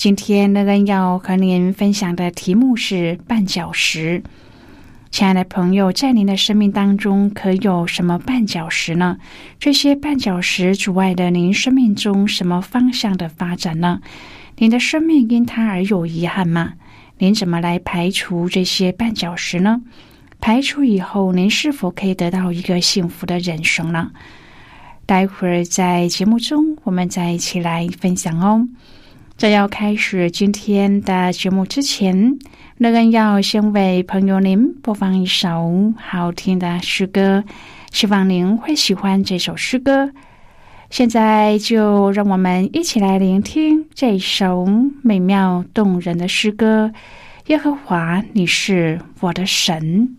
今天乐恩要和您分享的题目是绊脚石。亲爱的朋友，在您的生命当中，可有什么绊脚石呢？这些绊脚石阻碍了您生命中什么方向的发展呢？您的生命因它而有遗憾吗？您怎么来排除这些绊脚石呢？排除以后，您是否可以得到一个幸福的人生呢？待会儿在节目中，我们再一起来分享哦。在要开始今天的节目之前，乐恩要先为朋友您播放一首好听的诗歌，希望您会喜欢这首诗歌。现在就让我们一起来聆听这首美妙动人的诗歌。耶和华，你是我的神。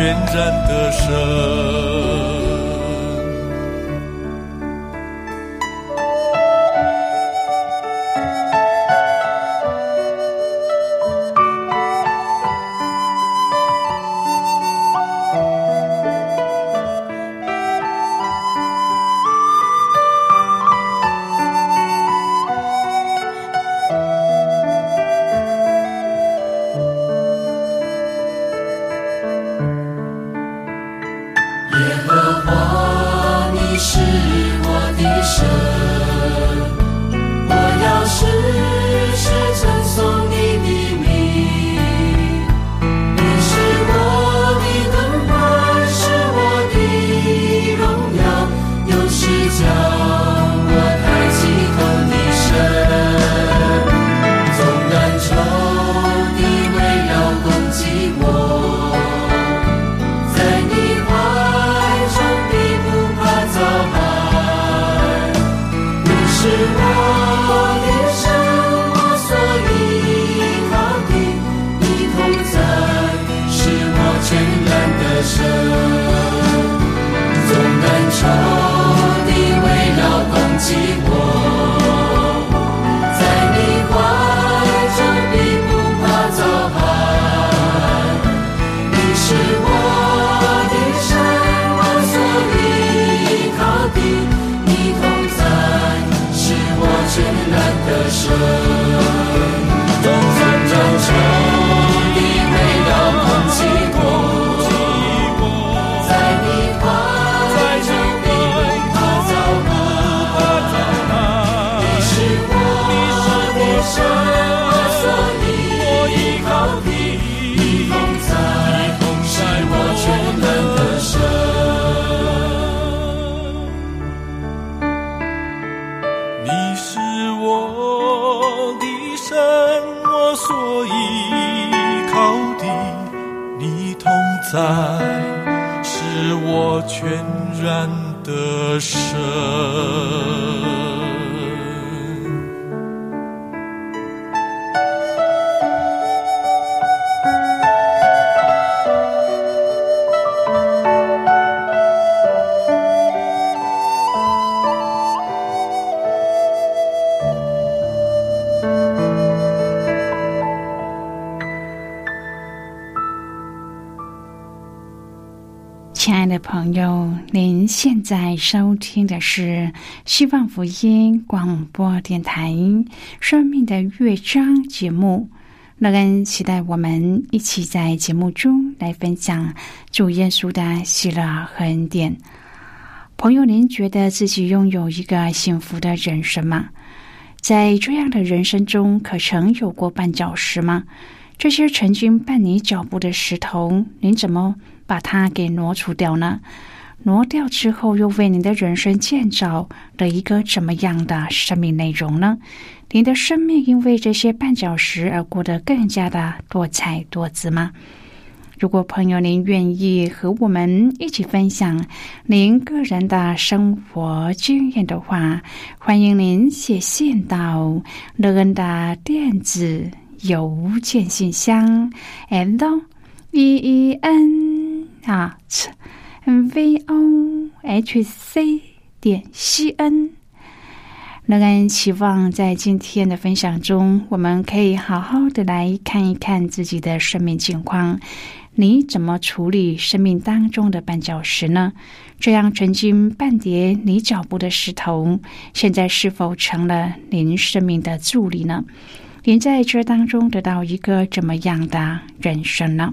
全然得舍。绚烂的神。再，是我全然的神。朋友，您现在收听的是希望福音广播电台《生命的乐章》节目。乐恩期待我们一起在节目中来分享主耶稣的喜乐和恩典。朋友，您觉得自己拥有一个幸福的人生吗？在这样的人生中，可曾有过绊脚石吗？这些曾经绊你脚步的石头，您怎么？把它给挪除掉呢？挪掉之后，又为您的人生建造了一个怎么样的生命内容呢？您的生命因为这些绊脚石而过得更加的多彩多姿吗？如果朋友您愿意和我们一起分享您个人的生活经验的话，欢迎您写信到乐恩的电子邮件信箱，and e e n。啊，v o h c 点 c n。乐恩期望在今天的分享中，我们可以好好的来看一看自己的生命情况。你怎么处理生命当中的绊脚石呢？这样曾经绊跌你脚步的石头，现在是否成了您生命的助力呢？您在这当中得到一个怎么样的人生呢？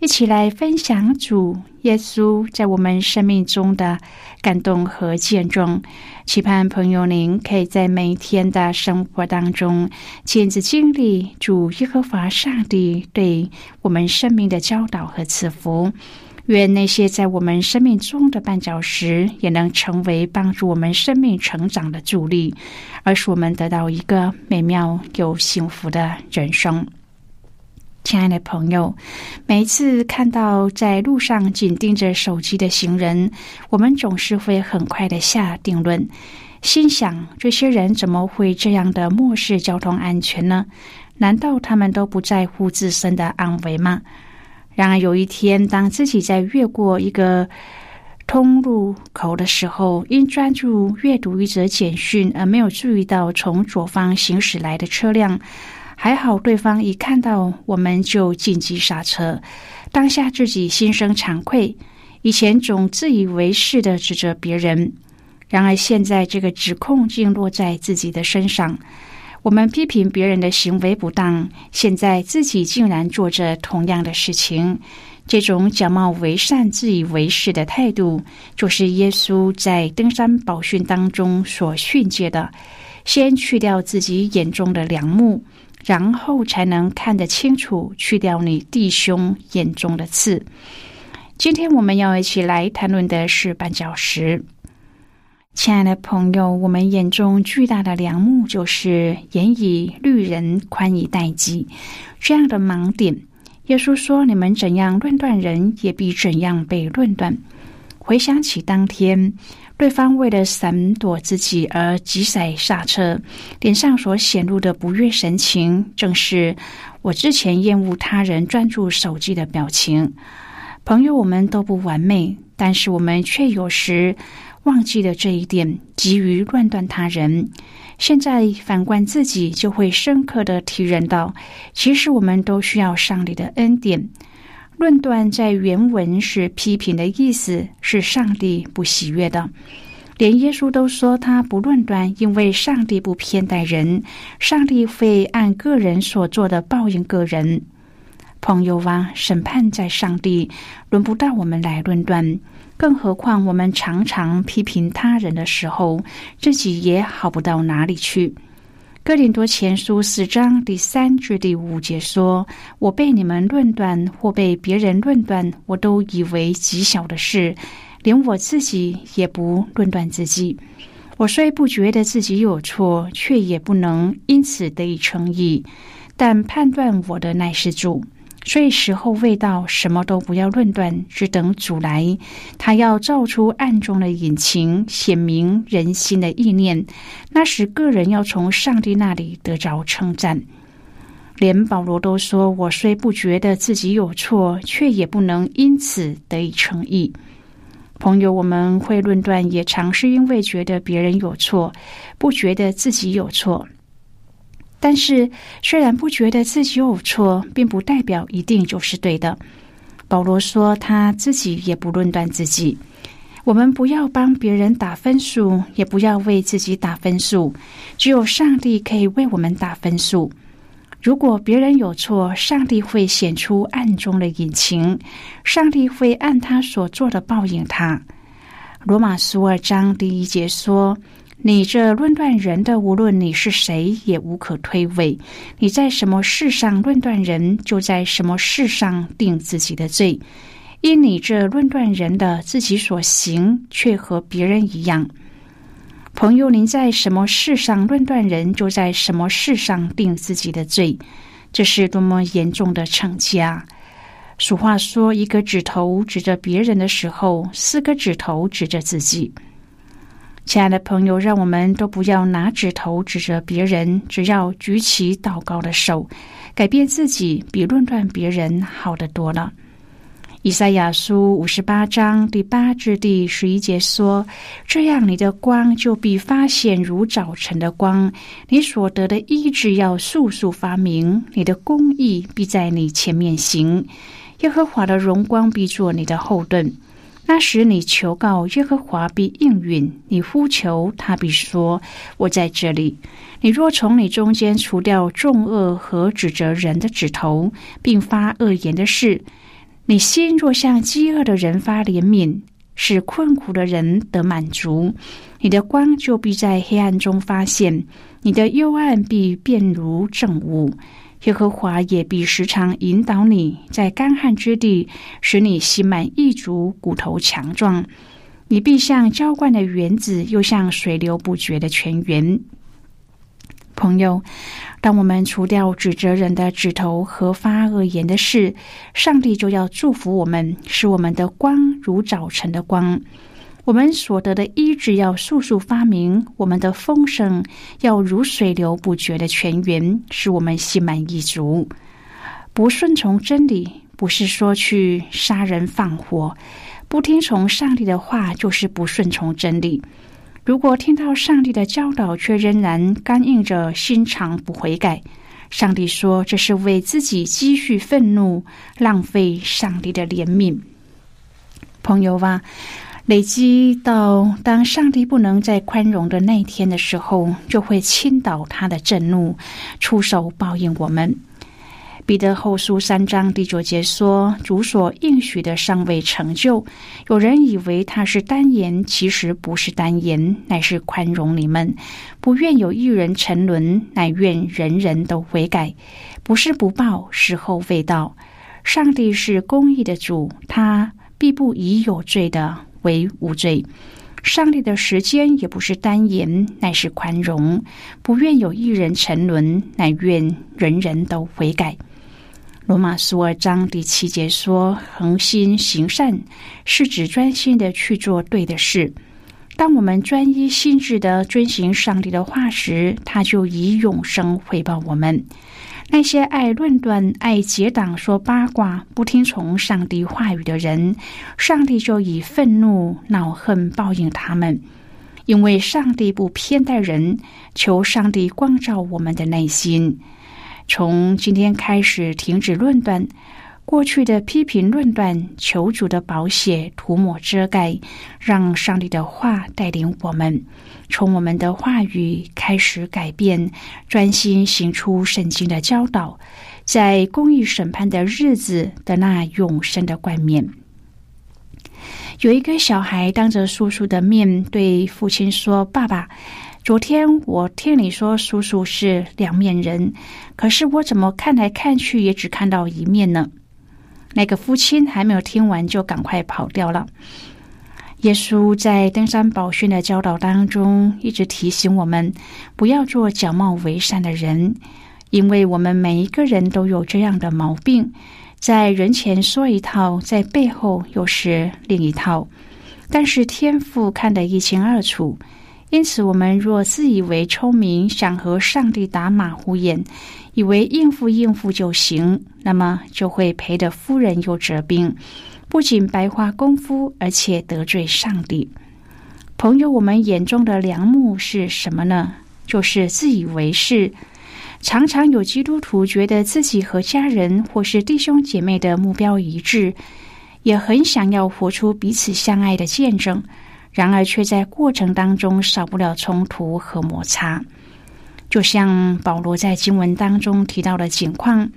一起来分享主耶稣在我们生命中的感动和见证，期盼朋友您可以在每天的生活当中亲自经历主耶和华上帝对我们生命的教导和赐福。愿那些在我们生命中的绊脚石，也能成为帮助我们生命成长的助力，而使我们得到一个美妙又幸福的人生。亲爱的朋友，每一次看到在路上紧盯着手机的行人，我们总是会很快的下定论，心想：这些人怎么会这样的漠视交通安全呢？难道他们都不在乎自身的安危吗？然而有一天，当自己在越过一个通路口的时候，因专注阅读一则简讯而没有注意到从左方行驶来的车辆。还好，对方一看到我们就紧急刹车。当下自己心生惭愧，以前总自以为是的指责别人，然而现在这个指控竟落在自己的身上。我们批评别人的行为不当，现在自己竟然做着同样的事情。这种假冒为善、自以为是的态度，就是耶稣在登山宝训当中所训诫的：先去掉自己眼中的梁木。然后才能看得清楚，去掉你弟兄眼中的刺。今天我们要一起来谈论的是绊脚石。亲爱的朋友，我们眼中巨大的梁木就是严以律人，宽以待己这样的盲点。耶稣说：“你们怎样论断人，也必怎样被论断。”回想起当天。对方为了闪躲自己而急踩刹车，脸上所显露的不悦神情，正是我之前厌恶他人专注手机的表情。朋友，我们都不完美，但是我们却有时忘记了这一点，急于乱断他人。现在反观自己，就会深刻的体认到，其实我们都需要上帝的恩典。论断在原文是批评的意思，是上帝不喜悦的。连耶稣都说他不论断，因为上帝不偏待人，上帝会按个人所做的报应个人。朋友啊，审判在上帝，轮不到我们来论断。更何况我们常常批评他人的时候，自己也好不到哪里去。哥林多前书四章第三至第五节说：“我被你们论断，或被别人论断，我都以为极小的事，连我自己也不论断自己。我虽不觉得自己有错，却也不能因此得以称义。但判断我的乃是主。”所以时候未到，什么都不要论断，只等主来。他要照出暗中的隐情，显明人心的意念。那时，个人要从上帝那里得着称赞。连保罗都说：“我虽不觉得自己有错，却也不能因此得以称义。”朋友，我们会论断，也常是因为觉得别人有错，不觉得自己有错。但是，虽然不觉得自己有错，并不代表一定就是对的。保罗说他自己也不论断自己。我们不要帮别人打分数，也不要为自己打分数。只有上帝可以为我们打分数。如果别人有错，上帝会显出暗中的隐情，上帝会按他所做的报应他。罗马书二章第一节说。你这论断人的，无论你是谁，也无可推诿。你在什么事上论断人，就在什么事上定自己的罪。因你这论断人的，自己所行却和别人一样。朋友，您在什么事上论断人，就在什么事上定自己的罪。这是多么严重的惩戒啊！俗话说：“一个指头指着别人的时候，四个指头指着自己。”亲爱的朋友，让我们都不要拿指头指着别人，只要举起祷告的手，改变自己，比论断别人好得多了。以赛亚书五十八章第八至第十一节说：“这样，你的光就必发现如早晨的光，你所得的医治要速速发明，你的公义必在你前面行，耶和华的荣光必做你的后盾。”那时你求告耶和华必应允，你呼求他必说：“我在这里。”你若从你中间除掉众恶和指责人的指头，并发恶言的事，你心若向饥饿的人发怜悯，使困苦的人得满足，你的光就必在黑暗中发现，你的幽暗必变如正午。耶和华也必时常引导你，在干旱之地，使你心满意足，骨头强壮。你必像浇灌的园子，又像水流不绝的泉源。朋友，当我们除掉指责人的指头和发恶言的事，上帝就要祝福我们，使我们的光如早晨的光。我们所得的医治要速速发明，我们的丰盛要如水流不绝的泉源，使我们心满意足。不顺从真理，不是说去杀人放火；不听从上帝的话，就是不顺从真理。如果听到上帝的教导，却仍然干硬着心肠不悔改，上帝说这是为自己积蓄愤怒，浪费上帝的怜悯。朋友啊。累积到当上帝不能再宽容的那一天的时候，就会倾倒他的震怒，出手报应我们。彼得后书三章第九节说：“主所应许的尚未成就，有人以为他是单言，其实不是单言，乃是宽容你们，不愿有一人沉沦，乃愿人人都悔改。不是不报，时候未到。上帝是公义的主，他必不以有罪的。”为无罪，上帝的时间也不是单言，乃是宽容，不愿有一人沉沦，乃愿人人都悔改。罗马书二章第七节说：“恒心行善，是指专心的去做对的事。当我们专一心智的遵行上帝的话时，他就以永生回报我们。”那些爱论断、爱结党、说八卦、不听从上帝话语的人，上帝就以愤怒、恼恨报应他们。因为上帝不偏待人，求上帝光照我们的内心。从今天开始，停止论断。过去的批评论断，求主的宝血涂抹遮盖，让上帝的话带领我们，从我们的话语开始改变，专心行出圣经的教导，在公义审判的日子的那永生的冠冕。有一个小孩当着叔叔的面对父亲说：“爸爸，昨天我听你说叔叔是两面人，可是我怎么看来看去也只看到一面呢？”那个父亲还没有听完，就赶快跑掉了。耶稣在登山宝训的教导当中，一直提醒我们不要做假冒为善的人，因为我们每一个人都有这样的毛病。在人前说一套，在背后又是另一套。但是天父看得一清二楚，因此我们若自以为聪明，想和上帝打马虎眼，以为应付应付就行，那么就会赔得夫人又折兵，不仅白花功夫，而且得罪上帝。朋友，我们眼中的良木是什么呢？就是自以为是。常常有基督徒觉得自己和家人或是弟兄姐妹的目标一致，也很想要活出彼此相爱的见证，然而却在过程当中少不了冲突和摩擦。就像保罗在经文当中提到的情况，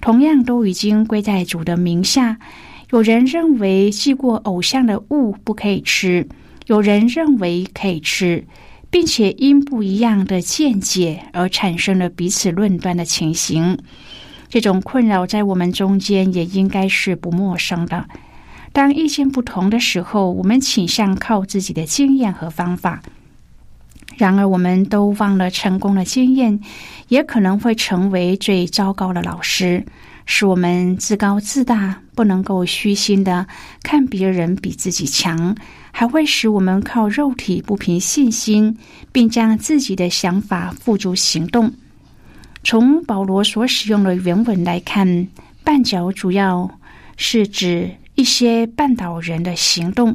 同样都已经归在主的名下。有人认为祭过偶像的物不可以吃，有人认为可以吃。并且因不一样的见解而产生了彼此论断的情形，这种困扰在我们中间也应该是不陌生的。当意见不同的时候，我们倾向靠自己的经验和方法。然而，我们都忘了，成功的经验也可能会成为最糟糕的老师，使我们自高自大，不能够虚心的看别人比自己强。还会使我们靠肉体不凭信心，并将自己的想法付诸行动。从保罗所使用的原文来看，“绊脚”主要是指一些绊倒人的行动。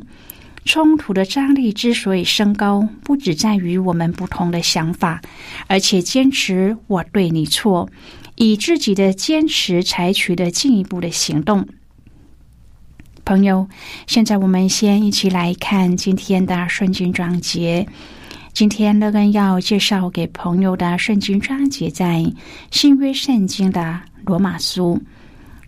冲突的张力之所以升高，不只在于我们不同的想法，而且坚持我对你错，以自己的坚持采取的进一步的行动。朋友，现在我们先一起来看今天的圣经章节。今天乐根要介绍给朋友的圣经章节在新约圣经的罗马书。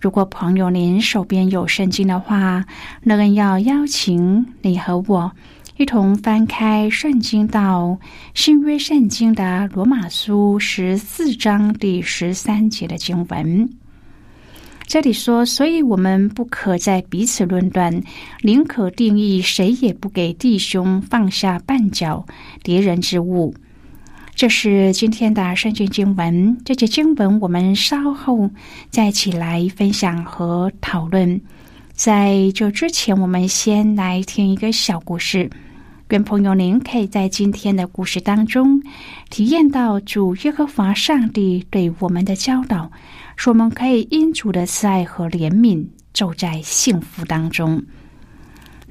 如果朋友您手边有圣经的话，乐根要邀请你和我一同翻开圣经到新约圣经的罗马书十四章第十三节的经文。这里说，所以我们不可在彼此论断，宁可定义谁也不给弟兄放下绊脚敌人之物。这是今天的圣经经文。这节经文我们稍后再起来分享和讨论。在这之前，我们先来听一个小故事。愿朋友您可以在今天的故事当中体验到主耶和华上帝对我们的教导。说我们可以因主的慈爱和怜悯，走在幸福当中。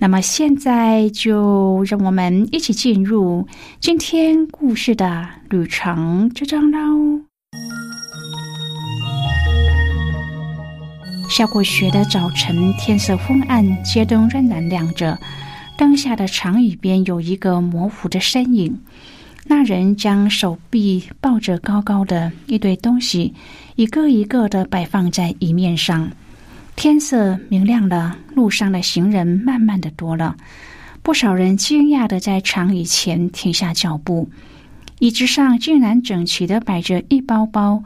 那么现在就让我们一起进入今天故事的旅程之中喽。下过雪的早晨，天色昏暗，街灯仍然亮着，灯下的长椅边有一个模糊的身影。那人将手臂抱着高高的一堆东西，一个一个的摆放在椅面上。天色明亮了，路上的行人慢慢的多了。不少人惊讶的在长椅前停下脚步。椅子上竟然整齐的摆着一包包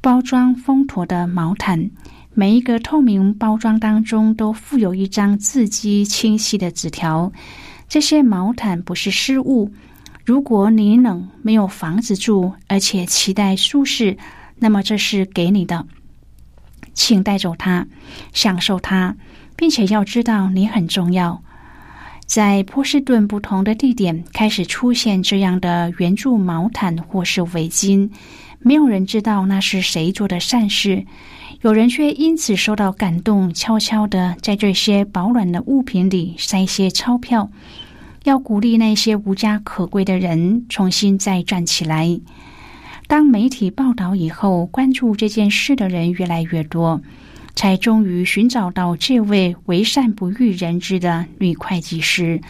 包装封妥的毛毯，每一个透明包装当中都附有一张字迹清晰的纸条。这些毛毯不是失物。如果你冷没有房子住，而且期待舒适，那么这是给你的，请带走它，享受它，并且要知道你很重要。在波士顿不同的地点开始出现这样的援助毛毯或是围巾，没有人知道那是谁做的善事，有人却因此受到感动，悄悄的在这些保暖的物品里塞些钞票。要鼓励那些无家可归的人重新再站起来。当媒体报道以后，关注这件事的人越来越多，才终于寻找到这位为善不欲人知的女会计师。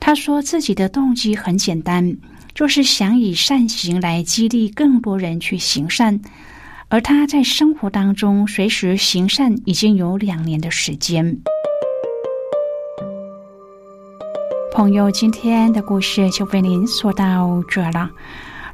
她说自己的动机很简单，就是想以善行来激励更多人去行善。而她在生活当中随时行善已经有两年的时间。朋友，今天的故事就为您说到这了。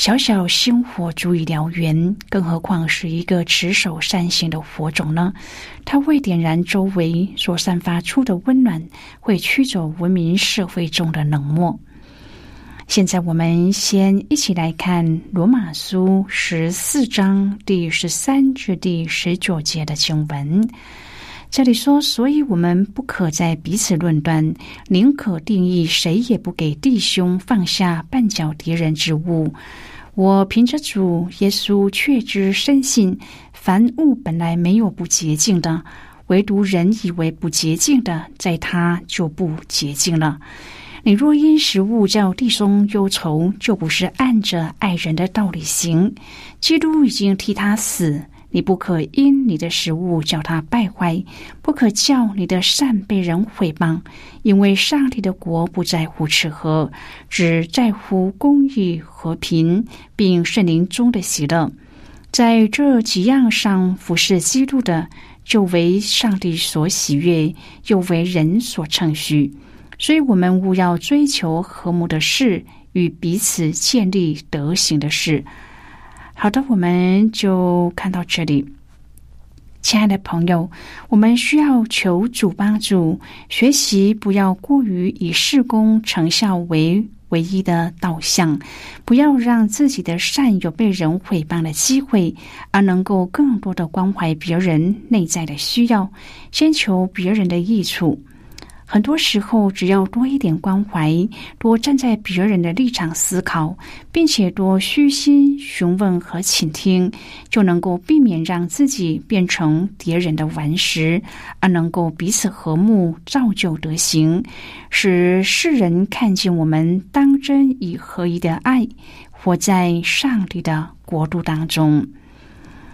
小小星火足以燎原，更何况是一个持守善行的火种呢？它会点燃周围所散发出的温暖，会驱走文明社会中的冷漠。现在，我们先一起来看《罗马书》十四章第十三至第十九节的经文。这里说：“所以我们不可在彼此论断，宁可定义谁也不给弟兄放下绊脚敌人之物。我凭着主耶稣确知深信，凡物本来没有不洁净的，唯独人以为不洁净的，在他就不洁净了。”你若因食物叫弟兄忧愁，就不是按着爱人的道理行。基督已经替他死，你不可因你的食物叫他败坏，不可叫你的善被人毁谤。因为上帝的国不在乎吃喝，只在乎公义、和平，并圣灵中的喜乐。在这几样上服侍基督的，就为上帝所喜悦，又为人所称许。所以，我们务要追求和睦的事，与彼此建立德行的事。好的，我们就看到这里。亲爱的朋友，我们需要求主帮助，学习不要过于以事功成效为唯一的导向，不要让自己的善有被人毁谤的机会，而能够更多的关怀别人内在的需要，先求别人的益处。很多时候，只要多一点关怀，多站在别人的立场思考，并且多虚心询问和倾听，就能够避免让自己变成敌人的顽石，而能够彼此和睦，造就德行，使世人看见我们当真以合一的爱，活在上帝的国度当中。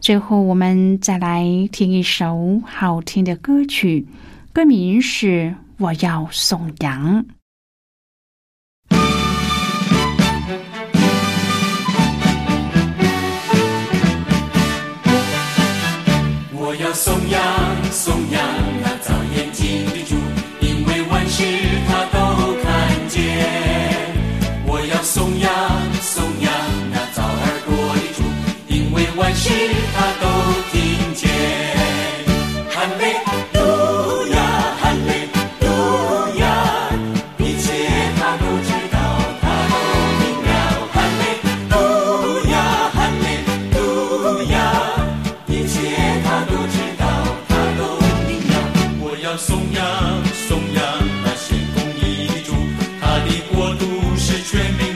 最后，我们再来听一首好听的歌曲，歌名是《我要送羊》。我要送羊，送羊那造眼睛万事他都听见，哈利，一切他都知道，他都明了，一切他都知道，他都明了。我要那主，他的国度是全民。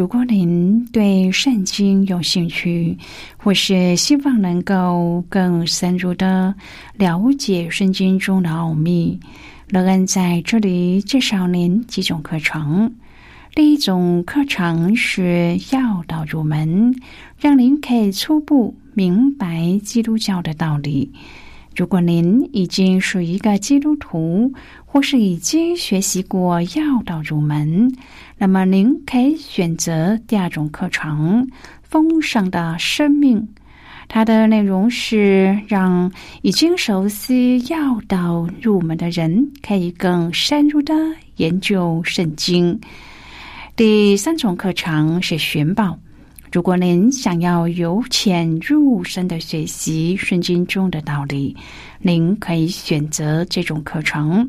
如果您对圣经有兴趣，或是希望能够更深入的了解圣经中的奥秘，乐恩在这里介绍您几种课程。第一种课程是要道入门，让您可以初步明白基督教的道理。如果您已经是一个基督徒，或是已经学习过要道入门，那么您可以选择第二种课程《丰盛的生命》。它的内容是让已经熟悉要道入门的人可以更深入的研究圣经。第三种课程是寻宝。如果您想要由浅入深的学习圣经中的道理，您可以选择这种课程。